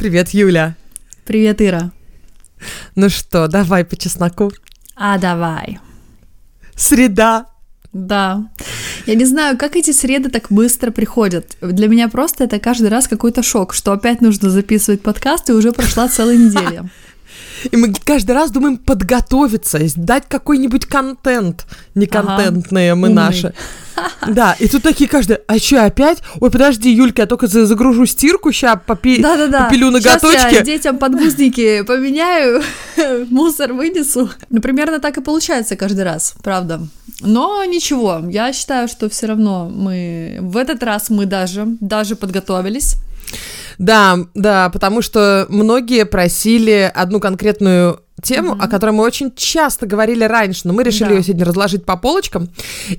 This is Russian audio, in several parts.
Привет, Юля. Привет, Ира. Ну что, давай по чесноку. А давай. Среда. Да. Я не знаю, как эти среды так быстро приходят. Для меня просто это каждый раз какой-то шок, что опять нужно записывать подкаст, и уже прошла целая неделя. И мы каждый раз думаем подготовиться, дать какой-нибудь контент. Не контентные ага. мы Умный. наши. Да, и тут такие каждый, а что, опять? Ой, подожди, Юлька, я только загружу стирку, ща попи... да, да, да. попилю ноготочки. Сейчас я детям подгузники поменяю, мусор вынесу. Ну, примерно так и получается каждый раз, правда. Но ничего, я считаю, что все равно мы... В этот раз мы даже, даже подготовились. Да, да, потому что многие просили одну конкретную тему, mm-hmm. о которой мы очень часто говорили раньше, но мы решили да. ее сегодня разложить по полочкам.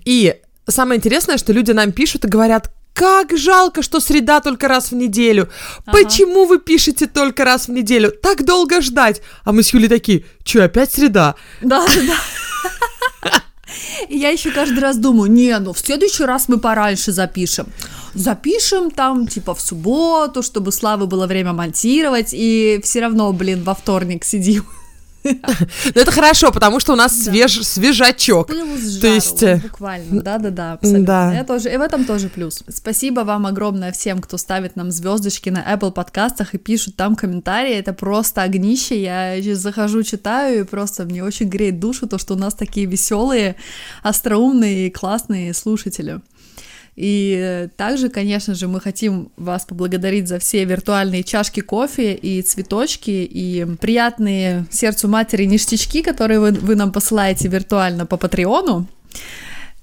И самое интересное, что люди нам пишут и говорят, как жалко, что среда только раз в неделю. Ага. Почему вы пишете только раз в неделю? Так долго ждать. А мы с Юлей такие, что, опять среда? Да, да. И я еще каждый раз думаю, не, ну в следующий раз мы пораньше запишем запишем там, типа, в субботу, чтобы Славы было время монтировать, и все равно, блин, во вторник сидим. Ну это хорошо, потому что у нас свеж, свежачок. То есть э, буквально, да-да-да. Да. Я тоже, и в этом тоже плюс. Спасибо вам огромное всем, кто ставит нам звездочки на Apple подкастах и пишут там комментарии. Это просто огнище. Я сейчас захожу, читаю, и просто мне очень греет душу то, что у нас такие веселые, остроумные и классные слушатели. И также, конечно же, мы хотим вас поблагодарить за все виртуальные чашки кофе и цветочки, и приятные сердцу матери ништячки, которые вы, вы нам посылаете виртуально по Патреону.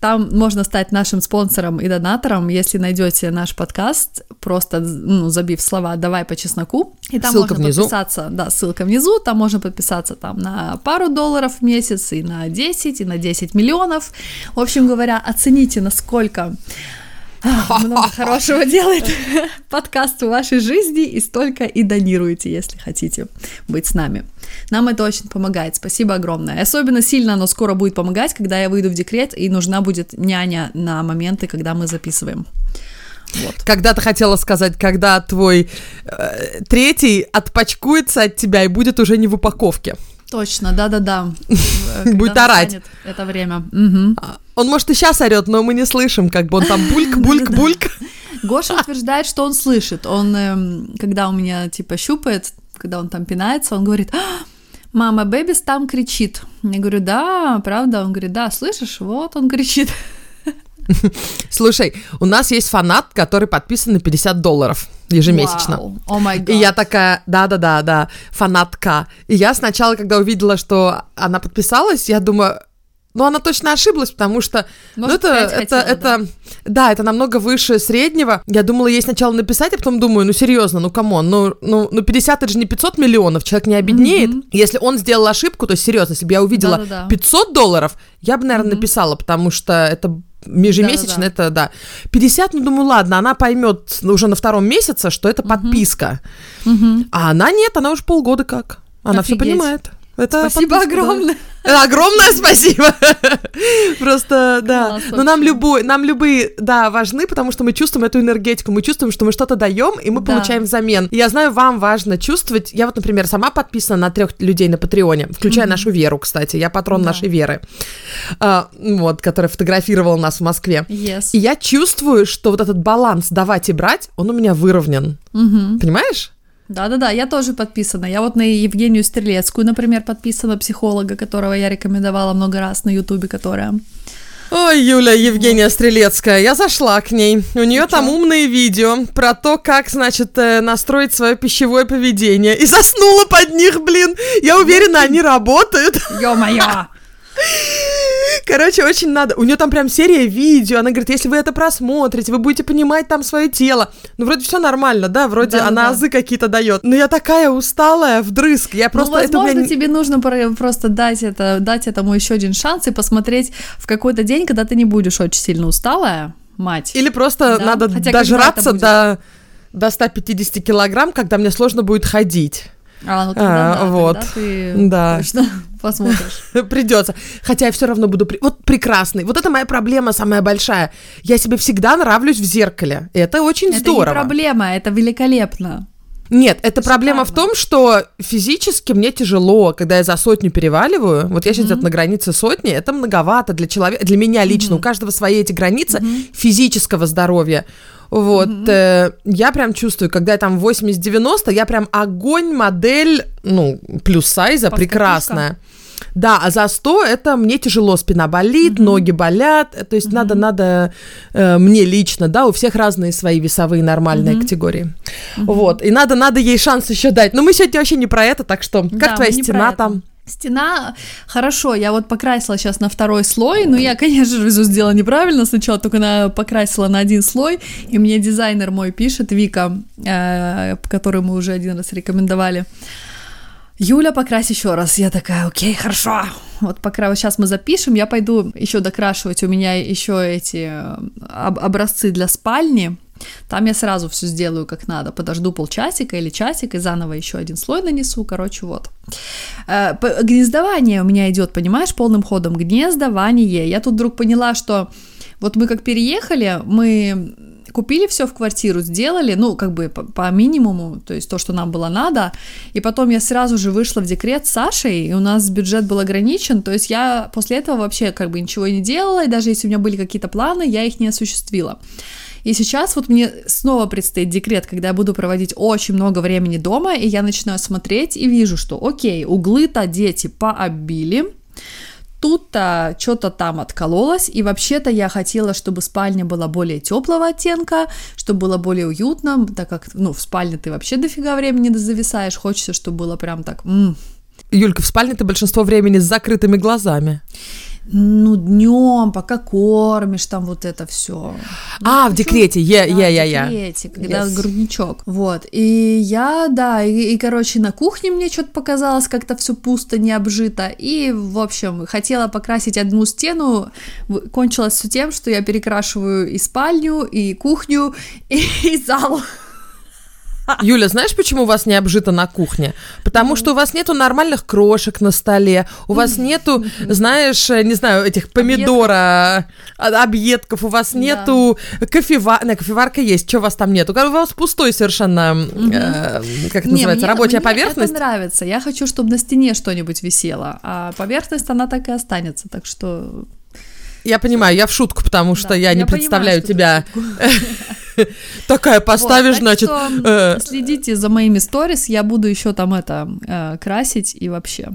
Там можно стать нашим спонсором и донатором, если найдете наш подкаст, просто ну, забив слова «давай по чесноку», и там ссылка можно внизу. подписаться, да, ссылка внизу, там можно подписаться там на пару долларов в месяц, и на 10, и на 10 миллионов. В общем говоря, оцените, насколько много хорошего делает подкаст в вашей жизни, и столько и донируете, если хотите быть с нами. Нам это очень помогает, спасибо огромное. Особенно сильно оно скоро будет помогать, когда я выйду в декрет, и нужна будет няня на моменты, когда мы записываем. Вот. Когда ты хотела сказать, когда твой э, третий отпачкуется от тебя и будет уже не в упаковке. Точно, да-да-да. Будет орать. Это время. А, он, может, и сейчас орет, но мы не слышим, как бы он там бульк, бульк, бульк. Гоша утверждает, что он слышит. Он, эм, когда у меня, типа, щупает, когда он там пинается, он говорит, «А, мама, Бэбис там кричит. Я говорю, да, правда? Он говорит, да, слышишь, вот он кричит. Слушай, у нас есть фанат, который подписан на 50 долларов ежемесячно. Wow. Oh и я такая, да-да-да, да, фанатка. И я сначала, когда увидела, что она подписалась, я думаю, ну, она точно ошиблась, потому что ну, это, это, хотела, это, да? да, это намного выше среднего. Я думала ей сначала написать, а потом думаю, ну, серьезно, ну, come on, ну, ну, ну 50 это же не 500 миллионов, человек не обеднеет. Mm-hmm. Если он сделал ошибку, то серьезно, если бы я увидела Да-да-да. 500 долларов, я бы, наверное, mm-hmm. написала, потому что это Ежемесячно да, да, да. это, да. 50, ну, думаю, ладно, она поймет уже на втором месяце, что это подписка. Угу. А она нет, она уже полгода как. Она все понимает. Это спасибо подписка, огромное. Да. Огромное спасибо. Просто, да. Но нам любой, нам любые, да, важны, потому что мы чувствуем эту энергетику, мы чувствуем, что мы что-то даем, и мы получаем взамен. Я знаю, вам важно чувствовать. Я вот, например, сама подписана на трех людей на Патреоне, включая нашу Веру, кстати. Я патрон нашей Веры, а, вот, которая фотографировала нас в Москве. И я чувствую, что вот этот баланс давать и брать, он у меня выровнен. Понимаешь? Да-да-да, я тоже подписана. Я вот на Евгению Стрелецкую, например, подписана, психолога, которого я рекомендовала много раз на Ютубе, которая... Ой, Юля Евгения Стрелецкая, я зашла к ней. У нее там умные видео про то, как, значит, э, настроить свое пищевое поведение. И заснула под них, блин. Я уверена, они работают. Ё-моё! Короче, очень надо. У нее там прям серия видео. Она говорит, если вы это просмотрите, вы будете понимать там свое тело. Ну, вроде все нормально, да? Вроде да, она да. азы какие-то дает. Но я такая усталая вдрызг. Я просто... Ну, возможно, это меня... тебе нужно просто дать, это, дать этому еще один шанс и посмотреть в какой-то день, когда ты не будешь очень сильно усталая, мать. Или просто да? надо Хотя дожраться до, до 150 килограмм, когда мне сложно будет ходить. А, ну тогда, а, да, вот. тогда ты да. точно посмотришь. Придется. Хотя я все равно буду... При... Вот прекрасный. Вот это моя проблема самая большая. Я себе всегда нравлюсь в зеркале. Это очень это здорово. Это не проблема, это великолепно. Нет, это проблема в том, что физически мне тяжело, когда я за сотню переваливаю. Вот я сейчас mm-hmm. на границе сотни, это многовато для человека, для меня лично. Mm-hmm. У каждого свои эти границы mm-hmm. физического здоровья. Вот, mm-hmm. э, я прям чувствую, когда я там 80-90, я прям огонь, модель, ну, плюс сайза, прекрасная. Да, а за 100 это мне тяжело, спина болит, mm-hmm. ноги болят, то есть mm-hmm. надо, надо э, мне лично, да, у всех разные свои весовые нормальные mm-hmm. категории. Mm-hmm. Вот, и надо, надо ей шанс еще дать. Но мы сегодня вообще не про это, так что, как да, твоя стена там? Стена, хорошо, я вот покрасила сейчас на второй слой, но я, конечно же, все сделала неправильно, сначала только на, покрасила на один слой, и мне дизайнер мой пишет, Вика, э, который мы уже один раз рекомендовали, Юля, покрась еще раз. Я такая, окей, хорошо. Вот пока вот сейчас мы запишем, я пойду еще докрашивать. У меня еще эти э, об- образцы для спальни. Там я сразу все сделаю как надо. Подожду полчасика или часик и заново еще один слой нанесу. Короче, вот. Э, гнездование у меня идет, понимаешь, полным ходом. Гнездование. Я тут вдруг поняла, что вот мы как переехали, мы купили все в квартиру, сделали, ну, как бы по, по минимуму, то есть то, что нам было надо, и потом я сразу же вышла в декрет с Сашей, и у нас бюджет был ограничен, то есть я после этого вообще как бы ничего не делала, и даже если у меня были какие-то планы, я их не осуществила. И сейчас вот мне снова предстоит декрет, когда я буду проводить очень много времени дома, и я начинаю смотреть и вижу, что окей, углы-то дети пообили, Тут-то что-то там откололось, и вообще-то я хотела, чтобы спальня была более теплого оттенка, чтобы было более уютно, так как, ну, в спальне ты вообще дофига времени зависаешь, хочется, чтобы было прям так... М-м. Юлька, в спальне ты большинство времени с закрытыми глазами ну, днем, пока кормишь, там вот это все. А, ну, в декрете, я, я, я, я. В декрете, когда yes. грудничок. Вот. И я, да, и, и, короче, на кухне мне что-то показалось, как-то все пусто, не обжито. И, в общем, хотела покрасить одну стену, кончилось все тем, что я перекрашиваю и спальню, и кухню, и, и зал. Юля, знаешь, почему у вас не обжито на кухне? Потому что у вас нету нормальных крошек на столе, у вас нету, знаешь, не знаю, этих помидора, а, объедков, у вас нету кофевар... Не, кофеварка есть, что у вас там нету? У вас пустой совершенно, э, как это называется, рабочая поверхность. Мне нравится, я хочу, чтобы на стене что-нибудь висело, а поверхность, она так и останется, так что... Я понимаю, я в шутку, потому что я не представляю тебя Такая поставишь, вот, значит. Э... Следите за моими сторис, я буду еще там это э, красить и вообще.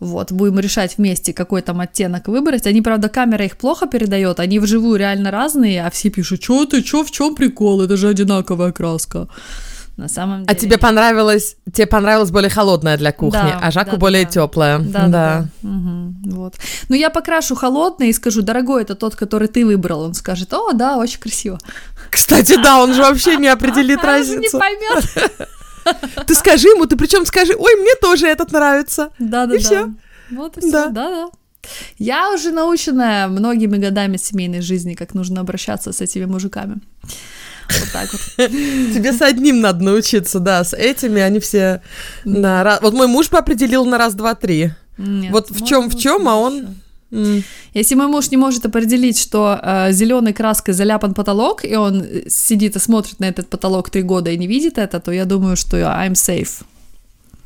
Вот, будем решать вместе, какой там оттенок выбрать. Они, правда, камера их плохо передает, они вживую реально разные, а все пишут, что ты, что, в чем прикол, это же одинаковая краска на самом деле. А тебе понравилось, тебе понравилось более холодная для кухни, да, а Жаку да, более да. теплая. Да, да. да. Угу, вот. Ну я покрашу холодный и скажу, дорогой, это тот, который ты выбрал. Он скажет, о, да, очень красиво. Кстати, да, он же вообще не определит разницу. не поймет. Ты скажи ему, ты причем скажи, ой, мне тоже этот нравится. Да, да, и да. Все. Вот и все. Да, да, да. Я уже наученная многими годами семейной жизни, как нужно обращаться с этими мужиками. Вот так вот. Тебе с одним надо научиться, да, с этими они все на Вот мой муж бы определил на раз, два, три. Нет, вот в чем, в чем, а он... Mm. Если мой муж не может определить, что э, зеленой краской заляпан потолок, и он сидит и смотрит на этот потолок три года и не видит это, то я думаю, что I'm safe.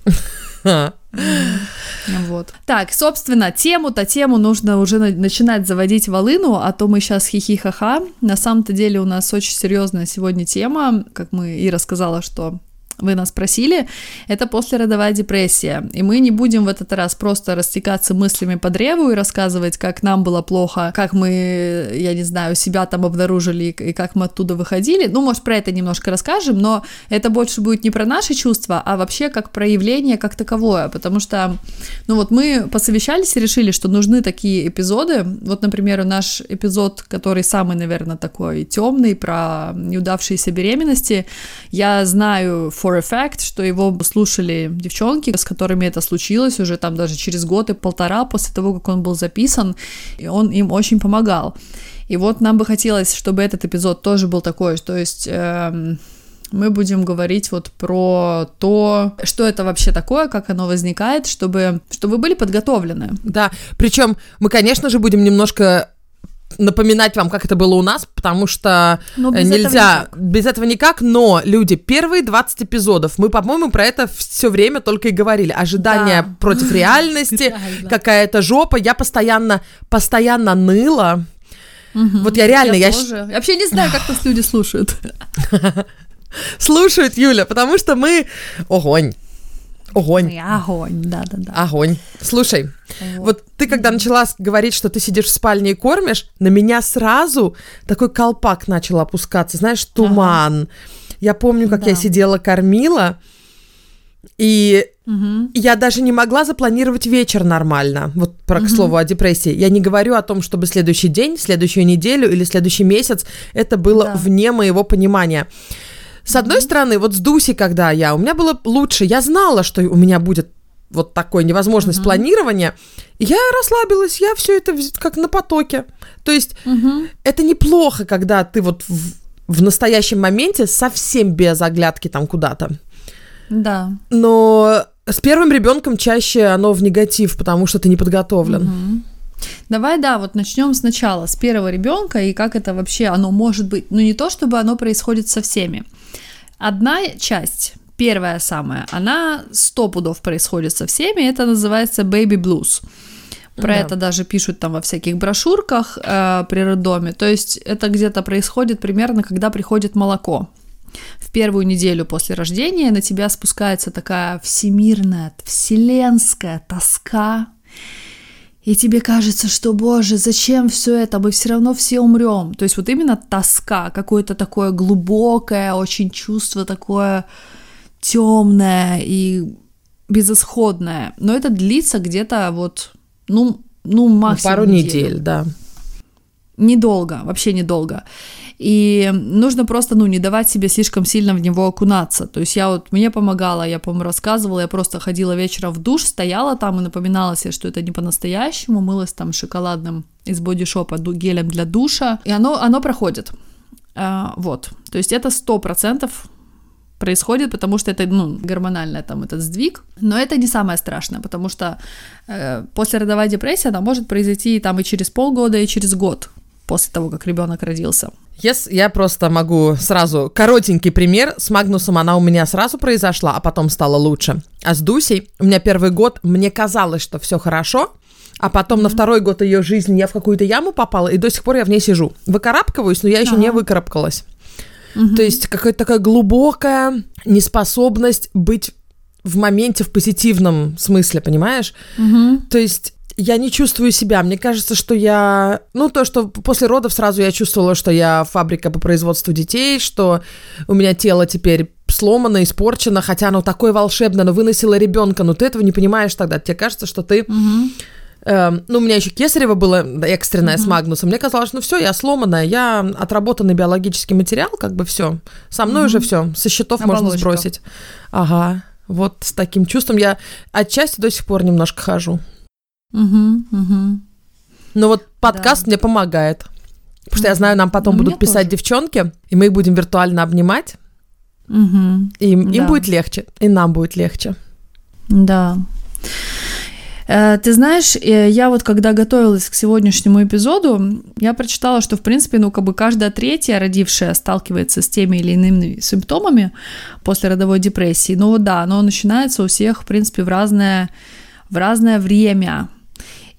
Вот. Так, собственно, тему-то тему нужно уже начинать заводить волыну, а то мы сейчас хихи-ха-ха. На самом-то деле у нас очень серьезная сегодня тема, как мы и рассказала, что вы нас просили, это послеродовая депрессия. И мы не будем в этот раз просто растекаться мыслями по древу и рассказывать, как нам было плохо, как мы, я не знаю, себя там обнаружили и как мы оттуда выходили. Ну, может, про это немножко расскажем, но это больше будет не про наши чувства, а вообще как проявление как таковое, потому что, ну вот мы посовещались и решили, что нужны такие эпизоды. Вот, например, наш эпизод, который самый, наверное, такой темный, про неудавшиеся беременности, я знаю for a fact, что его слушали девчонки, с которыми это случилось уже там даже через год и полтора после того, как он был записан, и он им очень помогал. И вот нам бы хотелось, чтобы этот эпизод тоже был такой, то есть... Эм, мы будем говорить вот про то, что это вообще такое, как оно возникает, чтобы, чтобы вы были подготовлены. Да, причем мы, конечно же, будем немножко напоминать вам, как это было у нас, потому что без нельзя, этого без этого никак, но люди, первые 20 эпизодов, мы, по-моему, про это все время только и говорили. Ожидания да. против реальности, какая-то жопа. Я постоянно, постоянно ныла. Угу. Вот я реально... Я, я тоже. Я вообще не знаю, как нас люди слушают. Слушают, Юля, потому что мы... Огонь. Огонь. Огонь, да-да-да. Огонь. Слушай, вот. вот ты когда начала говорить, что ты сидишь в спальне и кормишь, на меня сразу такой колпак начал опускаться, знаешь, туман. Ага. Я помню, как да. я сидела, кормила, и угу. я даже не могла запланировать вечер нормально. Вот про угу. к слову о депрессии. Я не говорю о том, чтобы следующий день, следующую неделю или следующий месяц это было да. вне моего понимания. С одной стороны, вот с Дуси, когда я, у меня было лучше, я знала, что у меня будет вот такой невозможность mm-hmm. планирования, и я расслабилась, я все это как на потоке. То есть mm-hmm. это неплохо, когда ты вот в, в настоящем моменте совсем без оглядки там куда-то. Да. Но с первым ребенком чаще оно в негатив, потому что ты не подготовлен. Mm-hmm. Давай, да, вот начнем сначала, с первого ребенка, и как это вообще, оно может быть, ну не то, чтобы оно происходит со всеми. Одна часть, первая самая, она сто пудов происходит со всеми, это называется baby blues. Про да. это даже пишут там во всяких брошюрках э, при роддоме. То есть это где-то происходит примерно, когда приходит молоко. В первую неделю после рождения на тебя спускается такая всемирная, вселенская тоска, и тебе кажется, что, боже, зачем все это, мы все равно все умрем. То есть вот именно тоска, какое-то такое глубокое, очень чувство такое темное и безысходное. Но это длится где-то вот, ну, ну максимум Пару неделю. недель, да. Недолго, вообще недолго. И нужно просто, ну, не давать себе слишком сильно в него окунаться. То есть я вот, мне помогала, я, по-моему, рассказывала, я просто ходила вечером в душ, стояла там и напоминала себе, что это не по-настоящему, мылась там шоколадным из бодишопа гелем для душа, и оно, оно проходит. А, вот, то есть это сто процентов происходит, потому что это, ну, гормональный там этот сдвиг, но это не самое страшное, потому что э, послеродовая депрессия, она может произойти там и через полгода, и через год после того, как ребенок родился. Yes, я просто могу сразу коротенький пример. С Магнусом она у меня сразу произошла, а потом стала лучше. А с Дусей у меня первый год мне казалось, что все хорошо, а потом mm-hmm. на второй год ее жизни я в какую-то яму попала, и до сих пор я в ней сижу. Выкарабкиваюсь, но я еще uh-huh. не выкарабкалась. Mm-hmm. То есть какая-то такая глубокая неспособность быть в моменте в позитивном смысле, понимаешь? Mm-hmm. То есть я не чувствую себя. Мне кажется, что я... Ну, то, что после родов сразу я чувствовала, что я фабрика по производству детей, что у меня тело теперь сломано, испорчено, хотя оно такое волшебное, но выносило ребенка, но ты этого не понимаешь тогда. Тебе кажется, что ты... Угу. Э, ну, у меня еще кесарево было экстренное угу. с Магнусом. Мне казалось, ну все, я сломанная, я отработанный биологический материал, как бы все. Со мной угу. уже все, со счетов Оболочка. можно сбросить. Ага. Вот с таким чувством я отчасти до сих пор немножко хожу. Угу, угу. Ну вот подкаст да. мне помогает. Потому что я знаю, нам потом ну, будут писать тоже. девчонки, и мы их будем виртуально обнимать. Угу. И им, да. им будет легче, и нам будет легче. Да. Э, ты знаешь, э, я вот когда готовилась к сегодняшнему эпизоду, я прочитала, что, в принципе, ну, как бы каждая третья родившая сталкивается с теми или иными симптомами после родовой депрессии. Ну вот да, оно начинается у всех, в принципе, в разное, в разное время.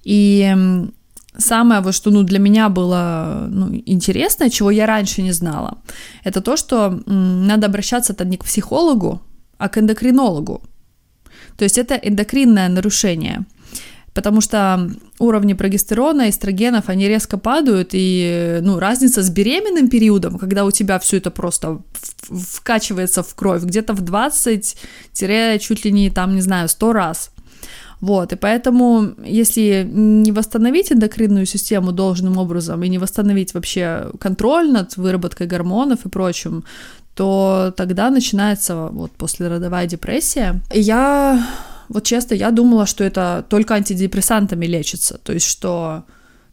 И самое, вот, что ну, для меня было ну, интересно, чего я раньше не знала, это то, что м, надо обращаться-то не к психологу, а к эндокринологу. То есть это эндокринное нарушение потому что уровни прогестерона, эстрогенов, они резко падают, и ну, разница с беременным периодом, когда у тебя все это просто вкачивается в кровь, где-то в 20 чуть ли не, там, не знаю, 100 раз. Вот, и поэтому, если не восстановить эндокринную систему должным образом и не восстановить вообще контроль над выработкой гормонов и прочим, то тогда начинается вот послеродовая депрессия. И я, вот честно, я думала, что это только антидепрессантами лечится, то есть что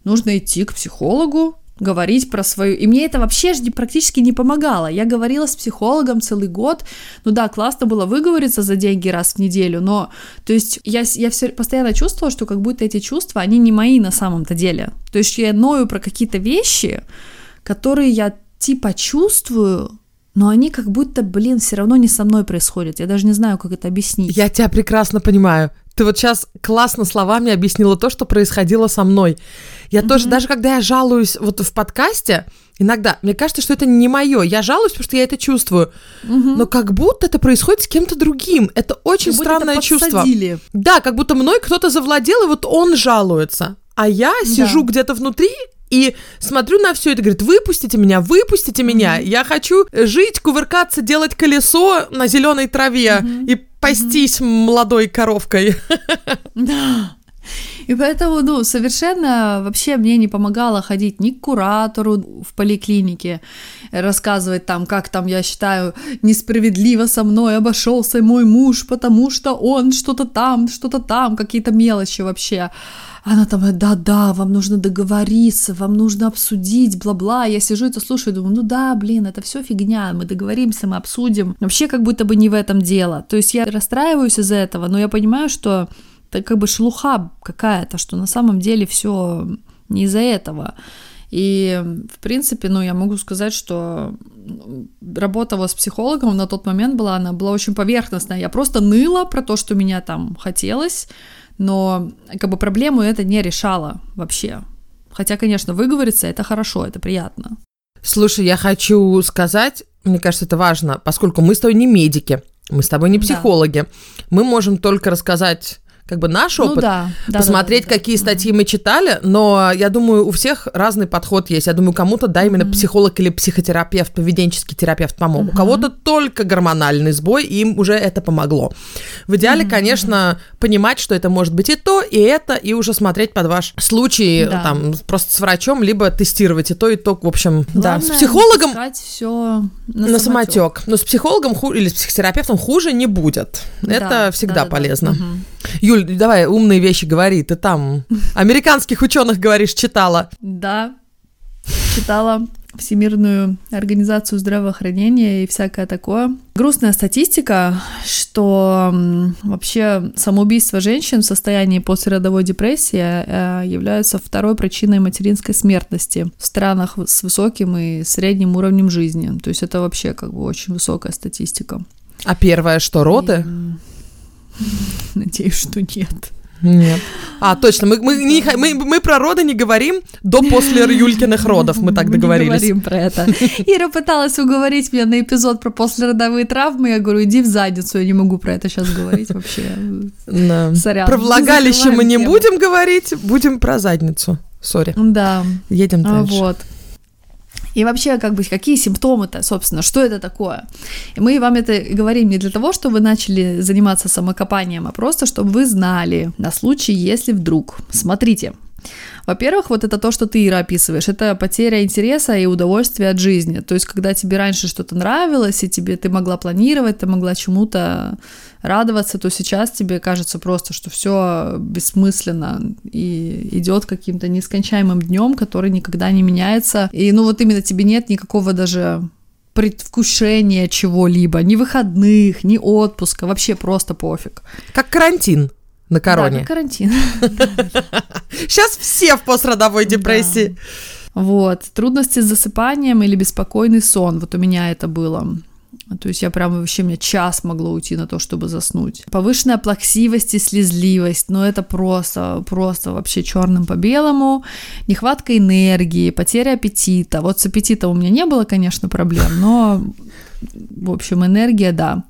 нужно идти к психологу, говорить про свою... И мне это вообще же практически не помогало. Я говорила с психологом целый год. Ну да, классно было выговориться за деньги раз в неделю, но... То есть я, я все постоянно чувствовала, что как будто эти чувства, они не мои на самом-то деле. То есть я ною про какие-то вещи, которые я типа чувствую, но они как будто, блин, все равно не со мной происходят. Я даже не знаю, как это объяснить. Я тебя прекрасно понимаю. Ты вот сейчас классно словами объяснила то, что происходило со мной. Я mm-hmm. тоже, даже когда я жалуюсь вот в подкасте, иногда, мне кажется, что это не мое. Я жалуюсь, потому что я это чувствую. Mm-hmm. Но как будто это происходит с кем-то другим. Это очень как странное это чувство. Да, как будто мной кто-то завладел, и вот он жалуется. А я сижу да. где-то внутри и смотрю на все это, говорит, выпустите меня, выпустите меня, mm-hmm. я хочу жить, кувыркаться, делать колесо на зеленой траве mm-hmm. и пастись mm-hmm. молодой коровкой. Да. И поэтому, ну, совершенно вообще мне не помогало ходить ни к куратору в поликлинике, рассказывать там, как там, я считаю, несправедливо со мной обошелся мой муж, потому что он что-то там, что-то там, какие-то мелочи вообще. Она там, да-да, вам нужно договориться, вам нужно обсудить, бла-бла. Я сижу это слушаю, думаю, ну да, блин, это все фигня, мы договоримся, мы обсудим. Вообще как будто бы не в этом дело. То есть я расстраиваюсь из-за этого, но я понимаю, что это как бы шелуха какая-то, что на самом деле все не из-за этого. И, в принципе, ну, я могу сказать, что работа вот с психологом на тот момент была, она была очень поверхностная. Я просто ныла про то, что меня там хотелось, но как бы проблему это не решало вообще. Хотя, конечно, выговориться это хорошо, это приятно. Слушай, я хочу сказать, мне кажется, это важно, поскольку мы с тобой не медики, мы с тобой не психологи, да. мы можем только рассказать как бы наш ну опыт, ну, да, да, посмотреть, да, да, какие да. статьи мы читали, но я думаю, у всех разный подход есть. Я думаю, кому-то, да, именно mm-hmm. психолог или психотерапевт, поведенческий терапевт помог. Mm-hmm. У кого-то только гормональный сбой, и им уже это помогло. В идеале, mm-hmm. конечно, понимать, что это может быть и то, и это, и уже смотреть под ваш случай, да. там, просто с врачом, либо тестировать и то, и то. В общем, Главное, да, с психологом... все на, на самотек. Но с психологом ху... или с психотерапевтом хуже не будет. Да, это всегда да, да, полезно. Да. Угу. Юль, давай умные вещи говори. Ты там американских ученых, говоришь, читала. Да, читала. Всемирную организацию здравоохранения и всякое такое. Грустная статистика, что вообще самоубийство женщин в состоянии послеродовой депрессии э, являются второй причиной материнской смертности в странах с высоким и средним уровнем жизни. То есть это вообще как бы очень высокая статистика. А первое, что роты? И... Надеюсь, что нет. Нет. А, точно, мы, мы, не, мы, мы про роды не говорим до после Юлькиных родов, мы так договорились. Мы не говорим про это. Ира пыталась уговорить меня на эпизод про послеродовые травмы, я говорю, иди в задницу, я не могу про это сейчас говорить вообще. Да. Сорян. Про влагалище мы не тему. будем говорить, будем про задницу. Сори. Да. Едем а, дальше. Вот. И вообще, как бы, какие симптомы-то, собственно, что это такое? И мы вам это говорим не для того, чтобы вы начали заниматься самокопанием, а просто, чтобы вы знали на случай, если вдруг. Смотрите, во-первых, вот это то, что ты, Ира, описываешь, это потеря интереса и удовольствия от жизни. То есть, когда тебе раньше что-то нравилось, и тебе ты могла планировать, ты могла чему-то радоваться, то сейчас тебе кажется просто, что все бессмысленно и идет каким-то нескончаемым днем, который никогда не меняется. И ну вот именно тебе нет никакого даже предвкушения чего-либо, ни выходных, ни отпуска, вообще просто пофиг. Как карантин на короне. Да, карантин. Сейчас все в пострадовой депрессии. Вот. Трудности с засыпанием или беспокойный сон. Вот у меня это было. То есть я прям вообще, мне час могло уйти на то, чтобы заснуть. Повышенная плаксивость и слезливость, но это просто, просто вообще черным по белому. Нехватка энергии, потеря аппетита. Вот с аппетитом у меня не было, конечно, проблем, но, в общем, энергия, да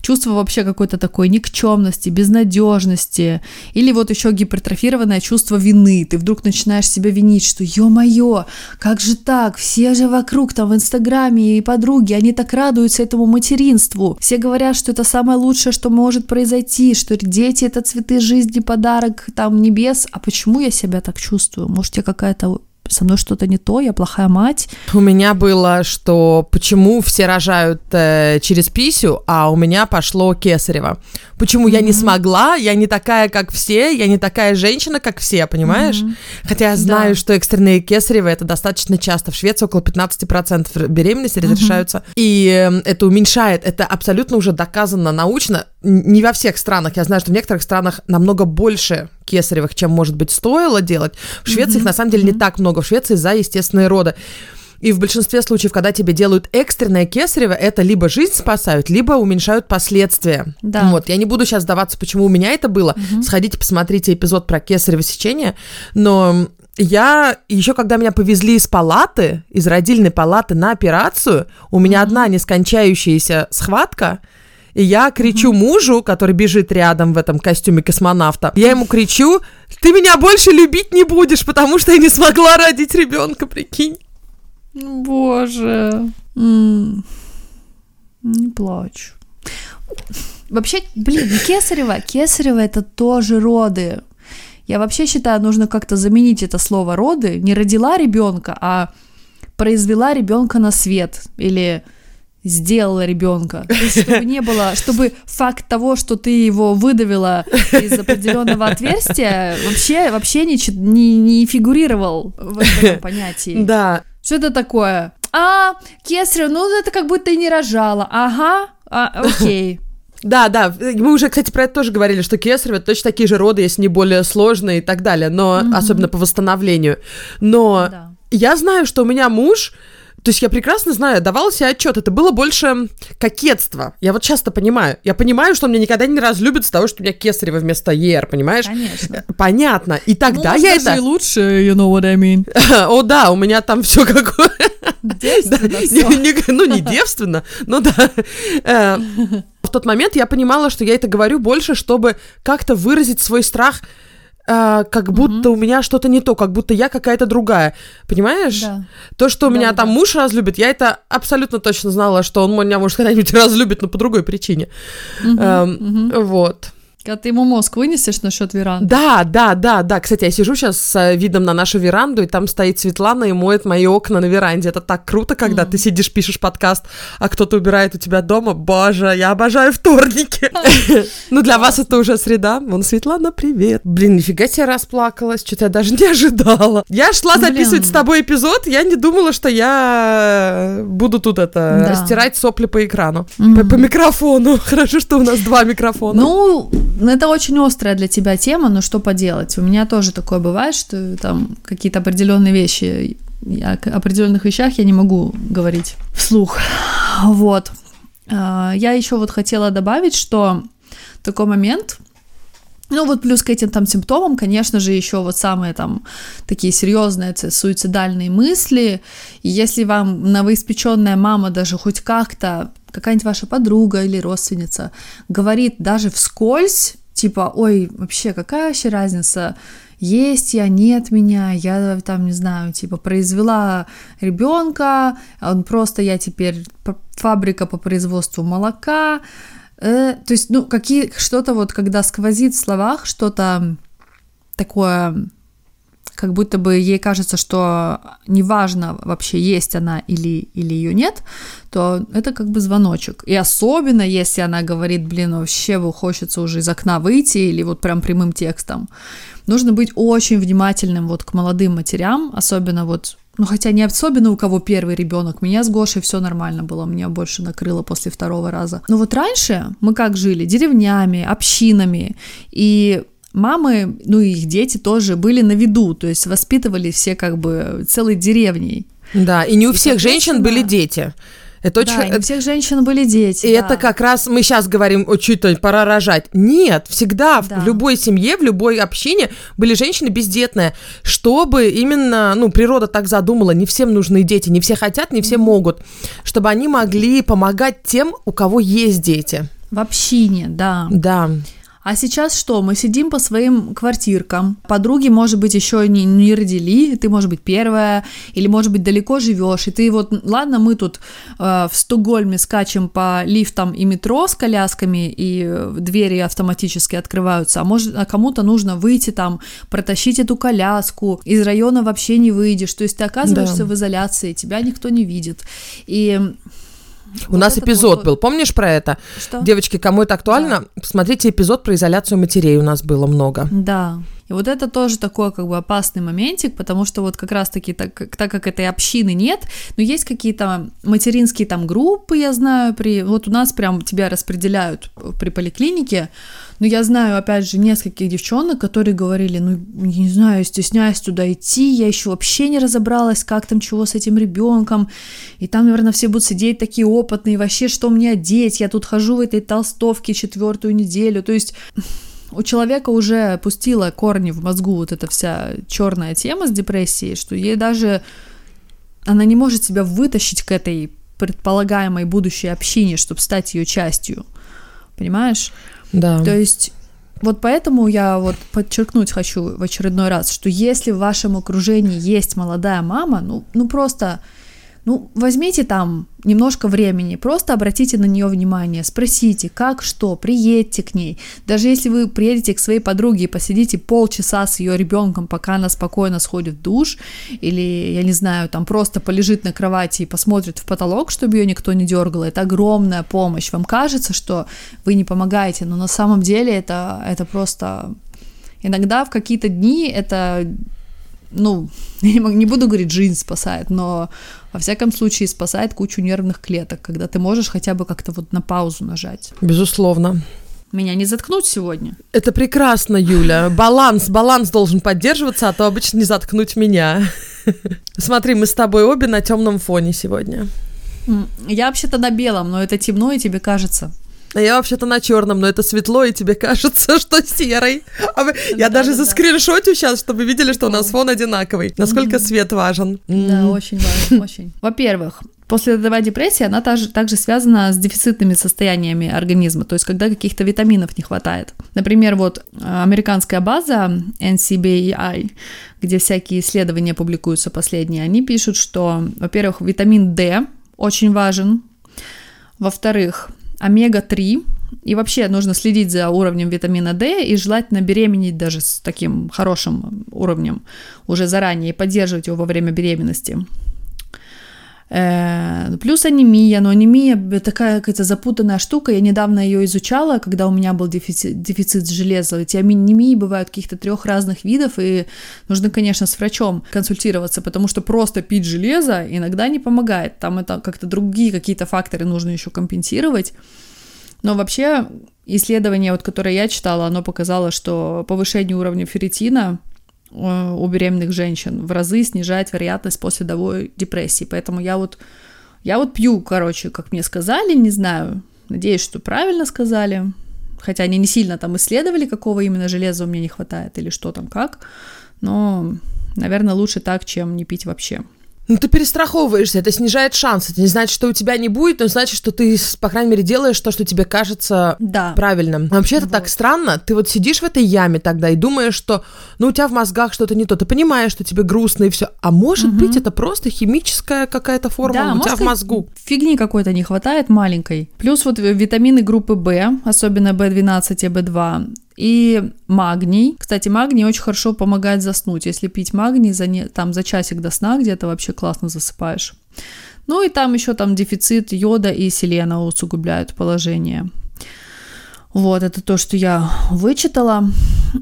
чувство вообще какой-то такой никчемности, безнадежности, или вот еще гипертрофированное чувство вины. Ты вдруг начинаешь себя винить, что ё-моё, как же так, все же вокруг там в Инстаграме и подруги, они так радуются этому материнству. Все говорят, что это самое лучшее, что может произойти, что дети это цветы жизни, подарок там небес. А почему я себя так чувствую? Может, я какая-то со мной что-то не то, я плохая мать. У меня было, что почему все рожают э, через писю, а у меня пошло кесарево. Почему mm-hmm. я не смогла, я не такая, как все, я не такая женщина, как все, понимаешь? Mm-hmm. Хотя я знаю, да. что экстренные кесарево это достаточно часто. В Швеции около 15% беременности mm-hmm. разрешаются. И э, это уменьшает, это абсолютно уже доказано научно. Не во всех странах. Я знаю, что в некоторых странах намного больше кесаревых, чем, может быть, стоило делать. В Швеции mm-hmm. их на самом деле mm-hmm. не так много. В Швеции за естественные роды. И в большинстве случаев, когда тебе делают экстренное кесарево, это либо жизнь спасают, либо уменьшают последствия. Да. Вот, я не буду сейчас сдаваться, почему у меня это было. Угу. Сходите, посмотрите эпизод про кесарево сечение. Но я еще когда меня повезли из палаты, из родильной палаты на операцию, у меня одна нескончающаяся схватка. И я кричу мужу, который бежит рядом в этом костюме космонавта. Я ему кричу: Ты меня больше любить не будешь, потому что я не смогла родить ребенка, прикинь. Боже. М-м. Не плачу. Вообще, блин, кесарево, кесарево это тоже роды. Я вообще считаю, нужно как-то заменить это слово роды. Не родила ребенка, а произвела ребенка на свет. Или сделала ребенка. чтобы не было, чтобы факт того, что ты его выдавила из определенного отверстия, вообще, вообще не, не, не фигурировал в этом понятии. Да. Что это такое? А, кесарево, ну это как будто и не рожала. Ага, а, окей. Да, да, мы уже, кстати, про это тоже говорили, что кесарево точно такие же роды, если не более сложные и так далее, но mm-hmm. особенно по восстановлению. Но да. я знаю, что у меня муж, то есть я прекрасно знаю, давал себе отчет, это было больше кокетство. Я вот часто понимаю. Я понимаю, что он меня никогда не разлюбит с того, что у меня кесарево вместо ЕР, понимаешь? Конечно. Понятно. И тогда ну, я это... и лучше, you know what I mean. О, да, у меня там все какое... Ну, не девственно, но да. Э, в тот момент я понимала, что я это говорю больше, чтобы как-то выразить свой страх а, как будто mm-hmm. у меня что-то не то, как будто я какая-то другая. Понимаешь? Да. То, что да, меня да, там муж разлюбит, я это абсолютно точно знала, что он меня, может, когда-нибудь разлюбит, но по другой причине. Mm-hmm. Эм, mm-hmm. Вот. Когда ты ему мозг вынесешь насчет веранды. Да, да, да, да. Кстати, я сижу сейчас с э, видом на нашу веранду, и там стоит Светлана и моет мои окна на веранде. Это так круто, когда mm. ты сидишь, пишешь подкаст, а кто-то убирает у тебя дома. Боже, я обожаю вторники. Ну, для вас это уже среда. Вон, Светлана, привет. Блин, нифига себе расплакалась, что-то я даже не ожидала. Я шла записывать с тобой эпизод, я не думала, что я буду тут это, растирать сопли по экрану. По микрофону. Хорошо, что у нас два микрофона. Ну, это очень острая для тебя тема, но что поделать? У меня тоже такое бывает, что там какие-то определенные вещи, о определенных вещах я не могу говорить вслух. Вот. А, я еще вот хотела добавить, что такой момент, ну вот плюс к этим там симптомам, конечно же, еще вот самые там такие серьезные суицидальные мысли. И если вам новоиспеченная мама даже хоть как-то какая-нибудь ваша подруга или родственница говорит даже вскользь, типа, ой, вообще, какая вообще разница, есть я, нет меня, я там, не знаю, типа, произвела ребенка, он просто, я теперь фабрика по производству молока, э, то есть, ну, какие, что-то вот, когда сквозит в словах, что-то такое как будто бы ей кажется, что неважно вообще есть она или, или ее нет, то это как бы звоночек. И особенно, если она говорит, блин, вообще хочется уже из окна выйти или вот прям прямым текстом, нужно быть очень внимательным вот к молодым матерям, особенно вот ну, хотя не особенно у кого первый ребенок. Меня с Гошей все нормально было, меня больше накрыло после второго раза. Но вот раньше мы как жили? Деревнями, общинами. И мамы, ну и их дети тоже были на виду, то есть воспитывали все как бы целой деревней. Да, и не у и всех женщин были дети. Это очень... Да, и у всех женщин были дети. И да. это как раз мы сейчас говорим, о, пора рожать. Нет, всегда да. в любой семье, в любой общине были женщины бездетные, чтобы именно, ну, природа так задумала, не всем нужны дети, не все хотят, не все могут, чтобы они могли помогать тем, у кого есть дети. В общине, да. Да. А сейчас что? Мы сидим по своим квартиркам. Подруги, может быть, еще не, не родили, ты, может быть, первая, или, может быть, далеко живешь, и ты вот, ладно, мы тут э, в Стокгольме скачем по лифтам и метро с колясками, и э, двери автоматически открываются, а может, а кому-то нужно выйти там, протащить эту коляску, из района вообще не выйдешь, то есть ты оказываешься да. в изоляции, тебя никто не видит. И у вот нас эпизод вот... был, помнишь про это? Что? Девочки, кому это актуально, да. посмотрите эпизод про изоляцию матерей, у нас было много. Да. И вот это тоже такой как бы опасный моментик, потому что вот как раз-таки так, так как этой общины нет, но есть какие-то материнские там группы, я знаю, при вот у нас прям тебя распределяют при поликлинике, но я знаю, опять же, нескольких девчонок, которые говорили, ну, не знаю, стесняюсь туда идти, я еще вообще не разобралась, как там, чего с этим ребенком, и там, наверное, все будут сидеть такие опытные, вообще, что мне одеть, я тут хожу в этой толстовке четвертую неделю, то есть у человека уже пустила корни в мозгу вот эта вся черная тема с депрессией, что ей даже она не может себя вытащить к этой предполагаемой будущей общине, чтобы стать ее частью. Понимаешь? Да. То есть вот поэтому я вот подчеркнуть хочу в очередной раз, что если в вашем окружении есть молодая мама, ну, ну просто ну, возьмите там немножко времени, просто обратите на нее внимание, спросите, как что, приедьте к ней. Даже если вы приедете к своей подруге и посидите полчаса с ее ребенком, пока она спокойно сходит в душ, или, я не знаю, там просто полежит на кровати и посмотрит в потолок, чтобы ее никто не дергал, это огромная помощь. Вам кажется, что вы не помогаете, но на самом деле это, это просто... Иногда в какие-то дни это ну, я не буду говорить, жизнь спасает, но во всяком случае спасает кучу нервных клеток, когда ты можешь хотя бы как-то вот на паузу нажать. Безусловно. Меня не заткнуть сегодня. Это прекрасно, Юля. Баланс, баланс должен поддерживаться, а то обычно не заткнуть меня. Смотри, мы с тобой обе на темном фоне сегодня. Я вообще-то на белом, но это темно, и тебе кажется. А я вообще-то на черном, но это светло, и тебе кажется, что серый. А вы... Я да, даже да, заскриншотю сейчас, чтобы видели, что у нас фон одинаковый. Насколько mm-hmm. свет важен. Да, очень важен, очень. Во-первых, Послеродовая депрессия, она также, также связана с дефицитными состояниями организма, то есть когда каких-то витаминов не хватает. Например, вот э, американская база NCBI, где всякие исследования публикуются последние, они пишут, что, во-первых, витамин D очень важен, во-вторых, омега-3, и вообще нужно следить за уровнем витамина D и желательно беременеть даже с таким хорошим уровнем уже заранее и поддерживать его во время беременности. Плюс анемия, но анемия такая какая-то запутанная штука. Я недавно ее изучала, когда у меня был дефицит, дефицит железа. Эти анемии бывают каких-то трех разных видов, и нужно, конечно, с врачом консультироваться, потому что просто пить железо иногда не помогает. Там это как-то другие какие-то факторы нужно еще компенсировать. Но вообще исследование, вот, которое я читала, оно показало, что повышение уровня ферритина Э, у беременных женщин в разы снижает вероятность послеродовой депрессии. Поэтому я вот, я вот пью, короче, как мне сказали, не знаю, надеюсь, что правильно сказали, хотя они не сильно там исследовали, какого именно железа у меня не хватает или что там как, но, наверное, лучше так, чем не пить вообще. Ну, ты перестраховываешься, это снижает шанс. Это не значит, что у тебя не будет, но значит, что ты, по крайней мере, делаешь то, что тебе кажется да. правильным. Вообще, это вот. так странно. Ты вот сидишь в этой яме тогда и думаешь, что, ну, у тебя в мозгах что-то не то. Ты понимаешь, что тебе грустно и все. А может угу. быть, это просто химическая какая-то форма да, у тебя в мозгу. Фигни какой-то не хватает маленькой. Плюс вот витамины группы В, особенно В12 и В2, и магний. Кстати, магний очень хорошо помогает заснуть. Если пить магний за, не, там, за часик до сна где-то вообще классно засыпаешь. Ну и там еще там дефицит йода и селена усугубляют положение. Вот, это то, что я вычитала.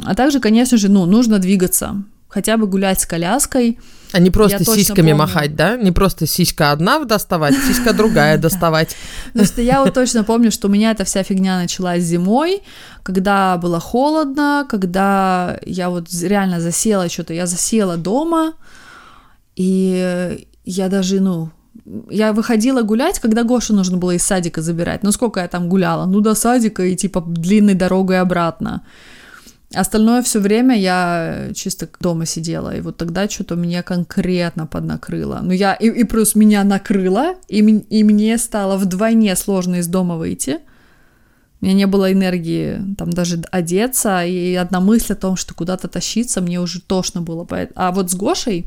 А также, конечно же, ну, нужно двигаться. Хотя бы гулять с коляской – а не просто я сиськами махать, да? Не просто сиська одна доставать, сиська другая доставать. Потому что я вот точно помню, что у меня эта вся фигня началась зимой, когда было холодно, когда я вот реально засела что-то, я засела дома, и я даже, ну, я выходила гулять, когда Гошу нужно было из садика забирать. Ну, сколько я там гуляла? Ну, до садика и, типа, длинной дорогой обратно. Остальное все время я чисто дома сидела, и вот тогда что-то меня конкретно поднакрыло. Ну, я, и, и плюс меня накрыло, и, и мне стало вдвойне сложно из дома выйти. У меня не было энергии там даже одеться, и одна мысль о том, что куда-то тащиться, мне уже тошно было. А вот с Гошей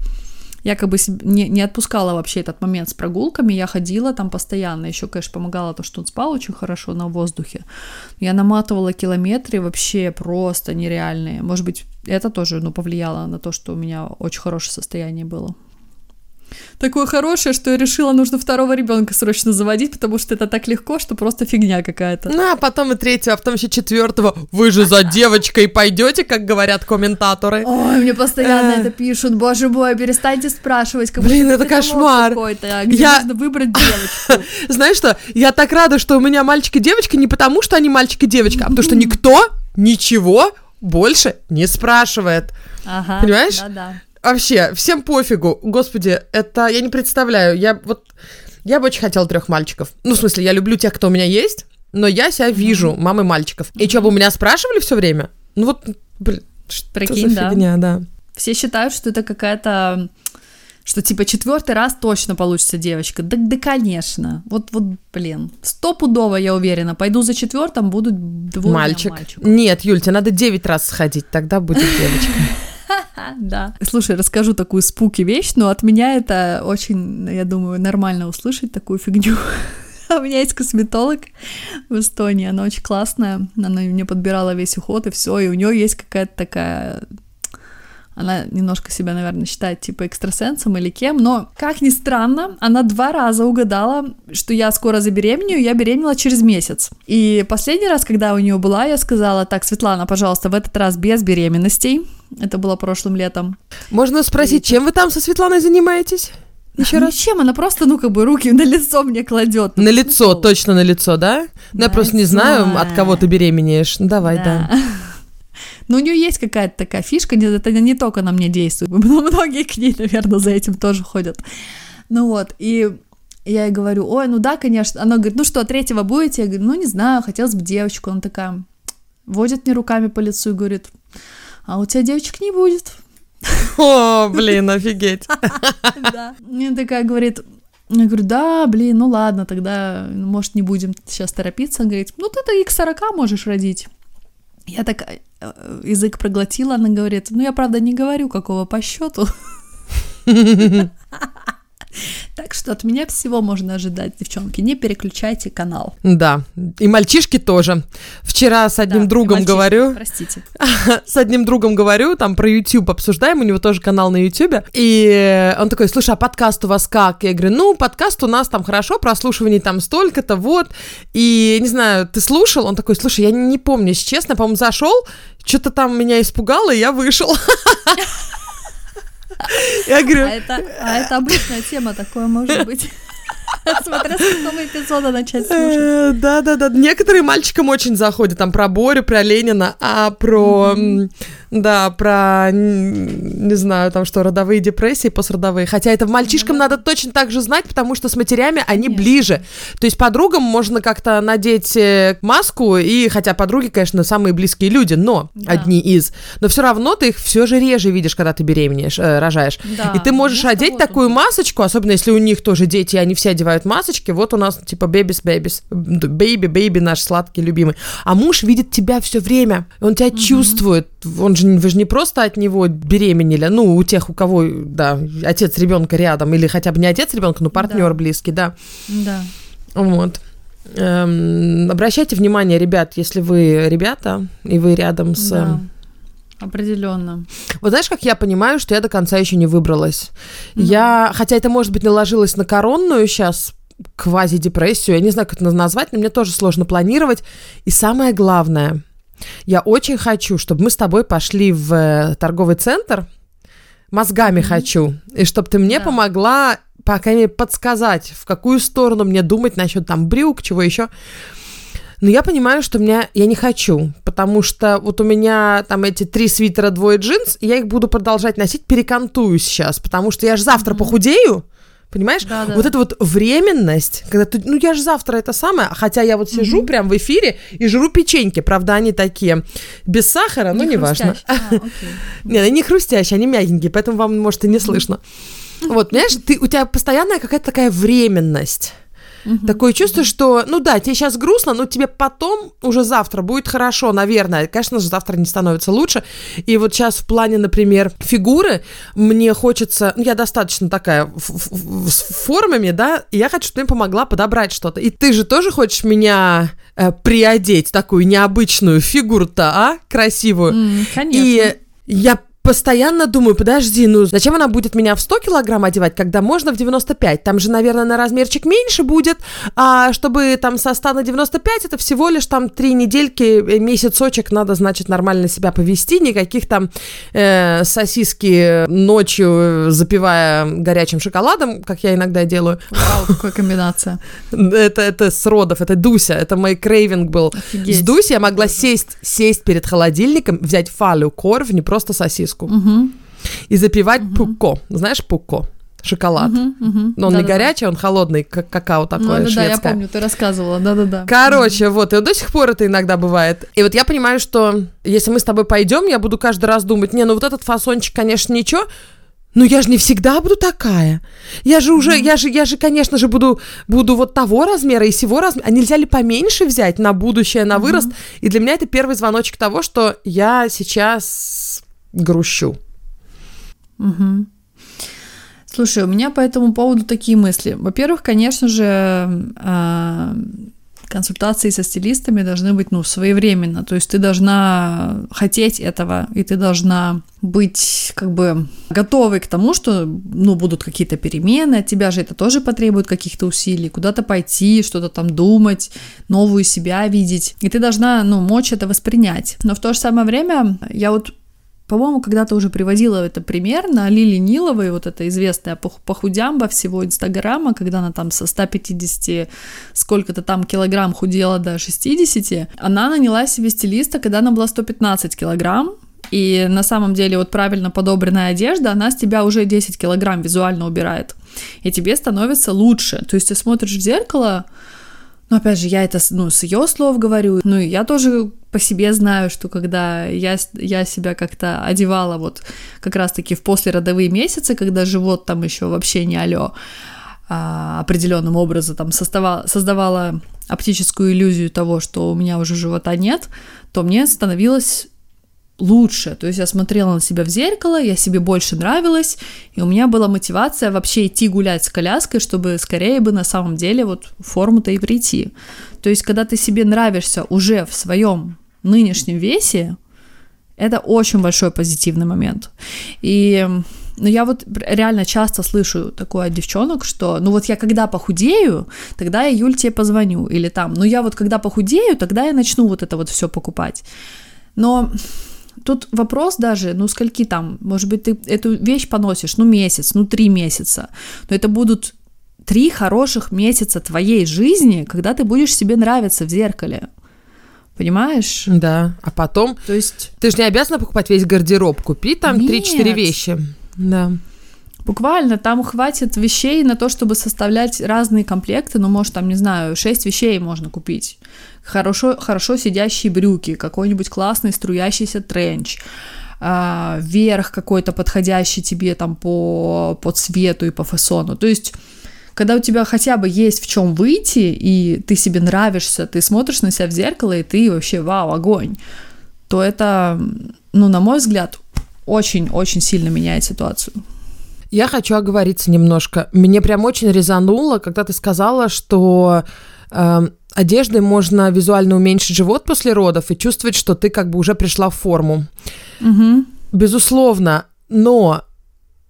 я как бы не, не отпускала вообще этот момент с прогулками, я ходила там постоянно, еще, конечно, помогала то, что он спал очень хорошо на воздухе. Я наматывала километры вообще просто нереальные. Может быть, это тоже, ну, повлияло на то, что у меня очень хорошее состояние было такое хорошее, что я решила, нужно второго ребенка срочно заводить, потому что это так легко, что просто фигня какая-то. Ну, а потом и третьего, а потом еще четвертого. Вы же за девочкой пойдете, как говорят комментаторы. Ой, мне постоянно это пишут. Боже мой, перестаньте спрашивать. Как Блин, это кошмар. А где я... нужно выбрать девочку. Знаешь что, я так рада, что у меня мальчик и девочка не потому, что они мальчик и девочка, а потому что никто ничего больше не спрашивает. Ага, Понимаешь? Да, да. Вообще, всем пофигу. Господи, это я не представляю. Я вот я бы очень хотела трех мальчиков. Ну, в смысле, я люблю тех, кто у меня есть, но я себя вижу мамой мальчиков. И что, бы у меня спрашивали все время? Ну вот, блин, что Прикинь, за фигня, да. Все считают, что это какая-то что типа четвертый раз точно получится девочка. Да, да, конечно. Вот, вот, блин, стопудово, я уверена. Пойду за четвертым, будут двое Мальчик. мальчиков. Нет, Юль, тебе надо девять раз сходить, тогда будет девочка. Да. Слушай, расскажу такую спуки вещь, но от меня это очень, я думаю, нормально услышать такую фигню. У меня есть косметолог в Эстонии, она очень классная, она мне подбирала весь уход и все, и у нее есть какая-то такая она немножко себя, наверное, считает типа экстрасенсом или кем, но, как ни странно, она два раза угадала, что я скоро забеременею, я беременела через месяц. И последний раз, когда у нее была, я сказала, так, Светлана, пожалуйста, в этот раз без беременностей, это было прошлым летом. Можно спросить, и... чем вы там со Светланой занимаетесь? Еще раз. Чем она просто, ну, как бы руки на лицо мне кладет. На лицо, точно на лицо, да? Ну, я просто не знаю, от кого ты беременеешь. Ну, давай, да. Но у нее есть какая-то такая фишка, это не только на мне действует, но многие к ней, наверное, за этим тоже ходят. Ну вот, и я ей говорю, ой, ну да, конечно. Она говорит, ну что, третьего будете? Я говорю, ну не знаю, хотелось бы девочку. Она такая, водит мне руками по лицу и говорит, а у тебя девочек не будет. О, блин, офигеть. Да. Мне такая говорит, я говорю, да, блин, ну ладно, тогда, может, не будем сейчас торопиться. Она говорит, ну ты-то и к 40 можешь родить. Я так э, язык проглотила, она говорит, ну я правда не говорю, какого по счету. Так что от меня всего можно ожидать, девчонки. Не переключайте канал. Да, и мальчишки тоже. Вчера с одним да, другом говорю... Простите. С одним другом говорю, там про YouTube обсуждаем, у него тоже канал на YouTube. И он такой, слушай, а подкаст у вас как? Я говорю, ну, подкаст у нас там хорошо, прослушиваний там столько-то, вот. И, не знаю, ты слушал? Он такой, слушай, я не помню, если честно, по-моему, зашел, что-то там меня испугало, и я вышел. Я говорю... А это, а это обычная тема, такое может быть. Смотря с какого эпизода начать слушать. Да-да-да, некоторые мальчикам очень заходят, там про Борю, про Ленина, а про... Да, про, не знаю, там что, родовые депрессии, пострадовые. Хотя это мальчишкам mm-hmm. надо точно так же знать, потому что с матерями они Конечно. ближе. То есть подругам можно как-то надеть э, маску, и хотя подруги, конечно, самые близкие люди, но да. одни из. Но все равно ты их все же реже видишь, когда ты беременеешь, э, рожаешь. Да. И ты можешь ну, одеть такую масочку, особенно если у них тоже дети, и они все одевают масочки. Вот у нас типа babies, babies, baby, baby наш сладкий, любимый. А муж видит тебя все время, он тебя mm-hmm. чувствует, он же, вы же не просто от него беременели, ну, у тех, у кого, да, отец ребенка рядом, или хотя бы не отец ребенка, но партнер да. близкий, да. Да. Вот. Эм, обращайте внимание, ребят, если вы ребята, и вы рядом с... Да. Определенно. Вот знаешь, как я понимаю, что я до конца еще не выбралась. Mm. Я, хотя это, может быть, наложилось на коронную сейчас квази-депрессию, я не знаю, как это назвать, но мне тоже сложно планировать. И самое главное, я очень хочу, чтобы мы с тобой пошли в э, торговый центр. Мозгами mm-hmm. хочу. И чтобы ты мне да. помогла, по крайней мере, подсказать, в какую сторону мне думать насчет там брюк, чего еще. Но я понимаю, что меня я не хочу, потому что вот у меня там эти три свитера, двое джинс, я их буду продолжать носить, перекантую сейчас, потому что я же завтра mm-hmm. похудею, Понимаешь? Да, да. Вот эта вот временность, когда ты, ну я же завтра это самое, хотя я вот сижу mm прям в эфире и жру печеньки, правда, они такие без сахара, не ну неважно. А, Нет, они не хрустящие, они мягенькие, поэтому вам, может, и не слышно. Вот, понимаешь, ты, у тебя постоянная какая-то такая временность. Угу. Такое чувство, что, ну да, тебе сейчас грустно, но тебе потом, уже завтра будет хорошо, наверное. Конечно же, завтра не становится лучше. И вот сейчас в плане, например, фигуры, мне хочется, ну я достаточно такая с формами, да, и я хочу, чтобы ты мне помогла подобрать что-то. И ты же тоже хочешь меня э, приодеть, такую необычную фигуру-то, а? Красивую. Mm, конечно. И я постоянно думаю, подожди, ну зачем она будет меня в 100 килограмм одевать, когда можно в 95? Там же, наверное, на размерчик меньше будет, а чтобы там со 100 на 95, это всего лишь там три недельки, э, месяцочек надо, значит, нормально себя повести, никаких там э, сосиски ночью запивая горячим шоколадом, как я иногда делаю. Вау, какая комбинация. Это, это с родов, это Дуся, это мой крейвинг был. Офигеть. С Дусей я могла сесть, сесть перед холодильником, взять фалю корв, не просто сосиску, сосиску угу. и запивать угу. пуко. Знаешь пуко? Шоколад. Угу, угу. Но он да, не да, горячий, он холодный, как какао такое, ну, да, да, я помню, ты рассказывала, да-да-да. Короче, угу. вот, и до сих пор это иногда бывает. И вот я понимаю, что если мы с тобой пойдем, я буду каждый раз думать, не, ну вот этот фасончик, конечно, ничего, ну я же не всегда буду такая. Я же уже, mm-hmm. я же, я же, конечно же, буду, буду вот того размера и всего размера. А нельзя ли поменьше взять на будущее, на вырост? Mm-hmm. И для меня это первый звоночек того, что я сейчас грущу. Угу. Слушай, у меня по этому поводу такие мысли. Во-первых, конечно же, э, консультации со стилистами должны быть, ну, своевременно. То есть ты должна хотеть этого, и ты должна быть как бы готовой к тому, что, ну, будут какие-то перемены, от тебя же это тоже потребует каких-то усилий, куда-то пойти, что-то там думать, новую себя видеть. И ты должна, ну, мочь это воспринять. Но в то же самое время я вот по-моему, когда-то уже приводила это пример на Лили Ниловой, вот эта известная похудямба всего Инстаграма, когда она там со 150 сколько-то там килограмм худела до 60, она наняла себе стилиста, когда она была 115 килограмм, и на самом деле вот правильно подобранная одежда, она с тебя уже 10 килограмм визуально убирает. И тебе становится лучше. То есть ты смотришь в зеркало, но опять же, я это ну, с ее слов говорю. Ну, и я тоже по себе знаю, что когда я, я себя как-то одевала вот как раз-таки в послеродовые месяцы, когда живот там еще вообще не алё, а, определенным образом там создавала, создавала оптическую иллюзию того, что у меня уже живота нет, то мне становилось лучше. То есть я смотрела на себя в зеркало, я себе больше нравилась, и у меня была мотивация вообще идти гулять с коляской, чтобы скорее бы на самом деле вот форму-то и прийти. То есть когда ты себе нравишься уже в своем нынешнем весе, это очень большой позитивный момент. И ну, я вот реально часто слышу такое от девчонок, что, ну, вот я когда похудею, тогда я Юль тебе позвоню, или там, ну, я вот когда похудею, тогда я начну вот это вот все покупать. Но Тут вопрос даже, ну скольки там, может быть, ты эту вещь поносишь, ну месяц, ну три месяца, но это будут три хороших месяца твоей жизни, когда ты будешь себе нравиться в зеркале. Понимаешь? Да. А потом. То есть. Ты же не обязана покупать весь гардероб. Купи там 3-4 вещи. Да. Буквально там хватит вещей на то, чтобы составлять разные комплекты, ну, может, там, не знаю, 6 вещей можно купить. Хорошо, хорошо сидящие брюки, какой-нибудь классный струящийся тренч, э, верх какой-то подходящий тебе там по, по цвету и по фасону. То есть когда у тебя хотя бы есть в чем выйти, и ты себе нравишься, ты смотришь на себя в зеркало, и ты вообще вау, огонь, то это, ну, на мой взгляд, очень-очень сильно меняет ситуацию. Я хочу оговориться немножко. Мне прям очень резануло, когда ты сказала, что э, одеждой можно визуально уменьшить живот после родов и чувствовать, что ты как бы уже пришла в форму. Угу. Безусловно, но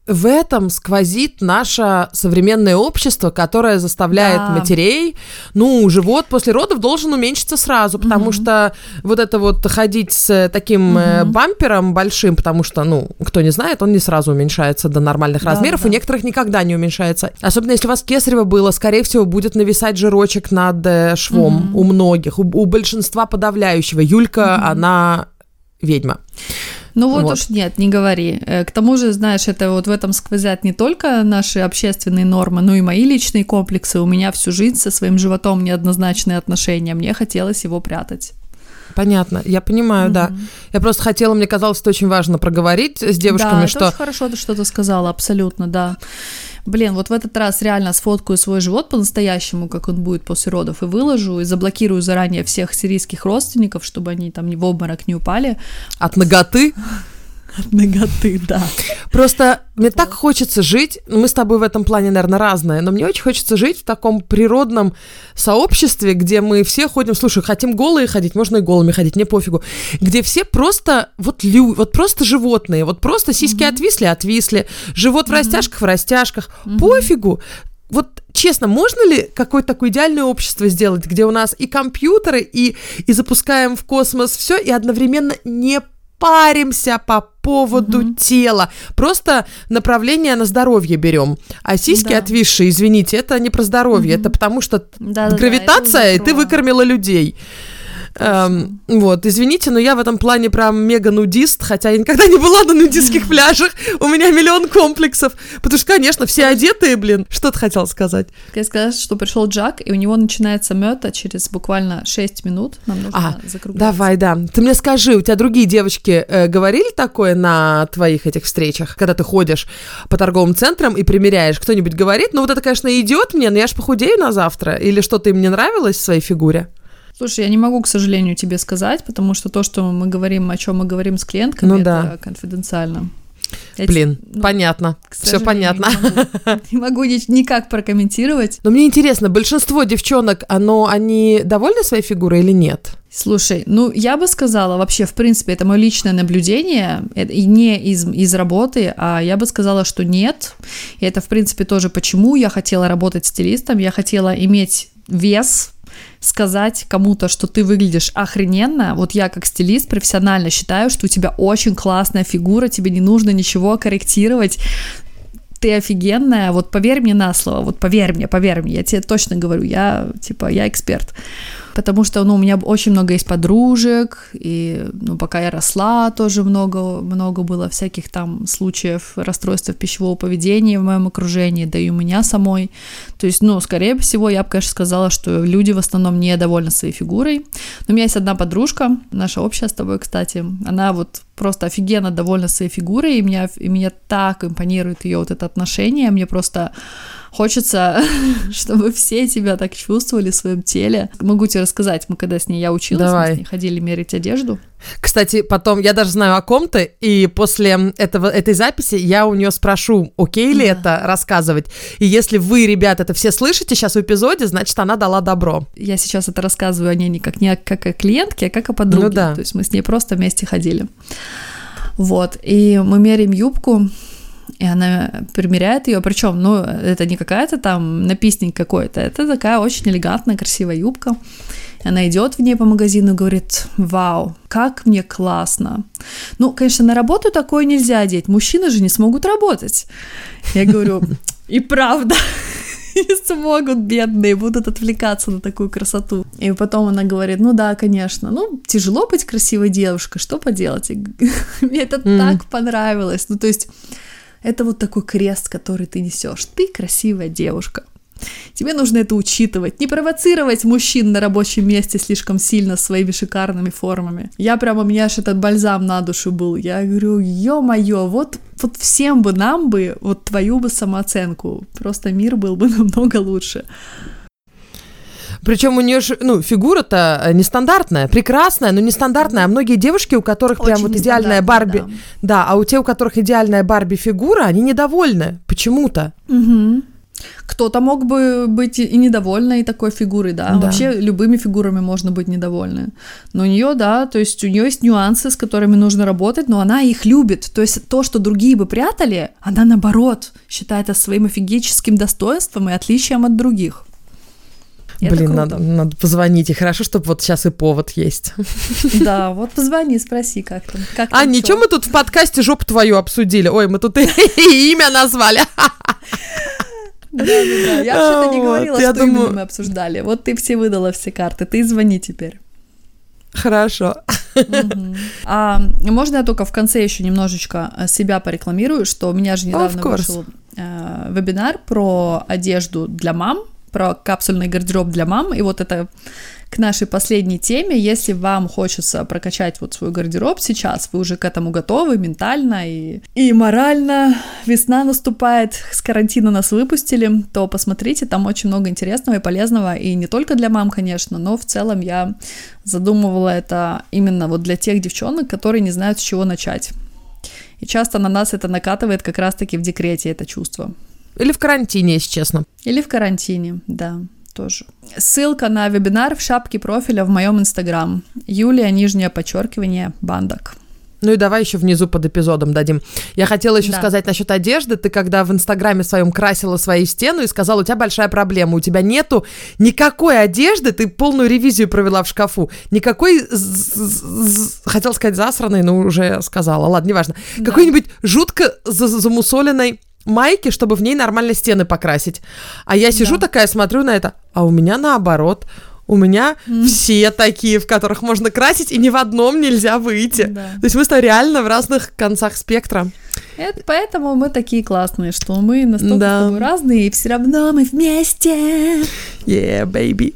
в этом сквозит наше современное общество, которое заставляет да. матерей, ну, живот после родов должен уменьшиться сразу, потому угу. что вот это вот ходить с таким угу. бампером большим, потому что, ну, кто не знает, он не сразу уменьшается до нормальных да, размеров, да. у некоторых никогда не уменьшается. Особенно если у вас кесарево было, скорее всего, будет нависать жирочек над э, швом угу. у многих, у, у большинства подавляющего. Юлька, угу. она ведьма. Ну вот, вот уж нет, не говори. Э, к тому же, знаешь, это вот в этом сквозят не только наши общественные нормы, но и мои личные комплексы. У меня всю жизнь со своим животом неоднозначные отношения. Мне хотелось его прятать. Понятно, я понимаю, mm-hmm. да. Я просто хотела, мне казалось, это очень важно проговорить с девушками, да, что... Да, хорошо, ты сказала, абсолютно, да. Блин, вот в этот раз реально сфоткаю свой живот по-настоящему, как он будет после родов, и выложу, и заблокирую заранее всех сирийских родственников, чтобы они там в обморок не упали. От ноготы? От ноготы, да. Просто мне так хочется жить, ну, мы с тобой в этом плане, наверное, разные, но мне очень хочется жить в таком природном сообществе, где мы все ходим, слушай, хотим голые ходить, можно и голыми ходить, мне пофигу, где все просто вот лю, вот просто животные, вот просто сиськи mm-hmm. отвисли, отвисли, живот mm-hmm. в растяжках, в растяжках, mm-hmm. пофигу. Вот честно, можно ли какое-то такое идеальное общество сделать, где у нас и компьютеры, и, и запускаем в космос все, и одновременно не паримся по поводу угу. тела. Просто направление на здоровье берем. А сиськи да. отвисшие, извините, это не про здоровье, угу. это потому что да, гравитация, да, и ты выкормила людей. Эм, вот, извините, но я в этом плане прям мега-нудист, хотя я никогда не была на нудистских пляжах, у меня миллион комплексов, потому что, конечно, все одетые, блин. Что ты хотел сказать? Я сказала, что пришел Джак, и у него начинается мета через буквально 6 минут, нам нужно а, закругляться. Давай, да. Ты мне скажи, у тебя другие девочки э, говорили такое на твоих этих встречах, когда ты ходишь по торговым центрам и примеряешь, кто-нибудь говорит, ну вот это, конечно, идет мне, но я ж похудею на завтра, или что-то им не нравилось в своей фигуре? Слушай, я не могу, к сожалению, тебе сказать, потому что то, что мы говорим, о чем мы говорим с клиентками, ну, это да. конфиденциально. Я Блин, ну, понятно, все понятно. Не могу, не могу никак прокомментировать. Но мне интересно, большинство девчонок, оно, они довольны своей фигурой или нет? Слушай, ну я бы сказала, вообще, в принципе, это мое личное наблюдение, и не из, из работы, а я бы сказала, что нет. И это, в принципе, тоже почему я хотела работать стилистом, я хотела иметь вес, сказать кому-то, что ты выглядишь охрененно, вот я как стилист профессионально считаю, что у тебя очень классная фигура, тебе не нужно ничего корректировать, ты офигенная, вот поверь мне на слово, вот поверь мне, поверь мне, я тебе точно говорю, я, типа, я эксперт потому что, ну, у меня очень много есть подружек, и, ну, пока я росла, тоже много, много было всяких там случаев расстройства пищевого поведения в моем окружении, да и у меня самой. То есть, ну, скорее всего, я бы, конечно, сказала, что люди в основном недовольны своей фигурой. Но у меня есть одна подружка, наша общая с тобой, кстати, она вот просто офигенно довольна своей фигурой, и меня, и меня так импонирует ее вот это отношение, мне просто Хочется, чтобы все тебя так чувствовали в своем теле. Могу тебе рассказать, мы когда с ней, я училась, Давай. мы с ней ходили мерить одежду. Кстати, потом я даже знаю о ком-то, и после этого, этой записи я у нее спрошу, окей ли да. это рассказывать. И если вы, ребят, это все слышите сейчас в эпизоде, значит, она дала добро. Я сейчас это рассказываю о ней не как, не как о клиентке, а как о подруге. Ну, да. То есть мы с ней просто вместе ходили. Вот, и мы меряем юбку, и она примеряет ее, причем, ну, это не какая-то там написник какой-то, это такая очень элегантная, красивая юбка. Она идет в ней по магазину и говорит, вау, как мне классно. Ну, конечно, на работу такое нельзя одеть, мужчины же не смогут работать. Я говорю, и правда, не смогут, бедные, будут отвлекаться на такую красоту. И потом она говорит, ну да, конечно, ну, тяжело быть красивой девушкой, что поделать? Мне это так понравилось. Ну, то есть это вот такой крест, который ты несешь. Ты красивая девушка. Тебе нужно это учитывать, не провоцировать мужчин на рабочем месте слишком сильно своими шикарными формами. Я прямо, у меня аж этот бальзам на душу был. Я говорю, ё-моё, вот, вот всем бы нам бы вот твою бы самооценку. Просто мир был бы намного лучше. Причем у нее же, ну, фигура-то э, нестандартная, прекрасная, но нестандартная. А многие девушки, у которых Очень прям вот идеальная Барби, да. да, а у тех, у которых идеальная Барби фигура, они недовольны почему-то. Угу. Кто-то мог бы быть и недовольной такой фигурой, да. да. Вообще любыми фигурами можно быть недовольны. Но у нее, да, то есть у нее есть нюансы, с которыми нужно работать, но она их любит. То есть то, что другие бы прятали, она наоборот считает это своим офигическим достоинством и отличием от других. Это Блин, надо, надо позвонить. И хорошо, чтобы вот сейчас и повод есть. Да, вот позвони, спроси, как там. Как а, ничего, мы тут в подкасте жопу твою обсудили. Ой, мы тут и имя назвали. Да, да, да. Я вообще-то не говорила, вот, что думаю... именно мы обсуждали. Вот ты все выдала все карты, ты звони теперь. Хорошо. Угу. А можно я только в конце еще немножечко э, себя порекламирую, что у меня же недавно вышел э, вебинар про одежду для мам, про капсульный гардероб для мам. И вот это к нашей последней теме. Если вам хочется прокачать вот свой гардероб сейчас, вы уже к этому готовы ментально и, и морально, весна наступает, с карантина нас выпустили, то посмотрите, там очень много интересного и полезного, и не только для мам, конечно, но в целом я задумывала это именно вот для тех девчонок, которые не знают, с чего начать. И часто на нас это накатывает как раз-таки в декрете, это чувство. Или в карантине, если честно. Или в карантине, да тоже. Ссылка на вебинар в шапке профиля в моем инстаграм. Юлия, нижнее подчеркивание, бандок. Ну и давай еще внизу под эпизодом дадим. Я хотела еще да. сказать насчет одежды. Ты когда в Инстаграме своем красила свою стену и сказала, у тебя большая проблема, у тебя нету никакой одежды, ты полную ревизию провела в шкафу, никакой, хотел сказать засранной, но уже сказала, ладно, неважно, да. какой-нибудь жутко замусоленной майки, чтобы в ней нормально стены покрасить. А я сижу да. такая, смотрю на это, а у меня наоборот. У меня mm. все такие, в которых можно красить, и ни в одном нельзя выйти. Да. То есть мы что, реально в разных концах спектра. Это поэтому мы такие классные, что мы настолько да. разные, и все равно мы вместе. Yeah, baby.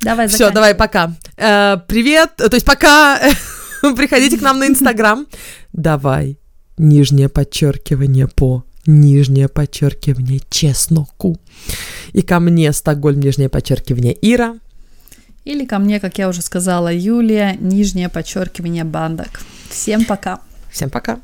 Давай, Все, давай, пока. Э, привет, то есть пока приходите к нам на Инстаграм. Давай, нижнее подчеркивание по нижнее подчеркивание чесноку. И ко мне Стокгольм, нижнее подчеркивание Ира. Или ко мне, как я уже сказала, Юлия, нижнее подчеркивание бандок. Всем пока. Всем пока.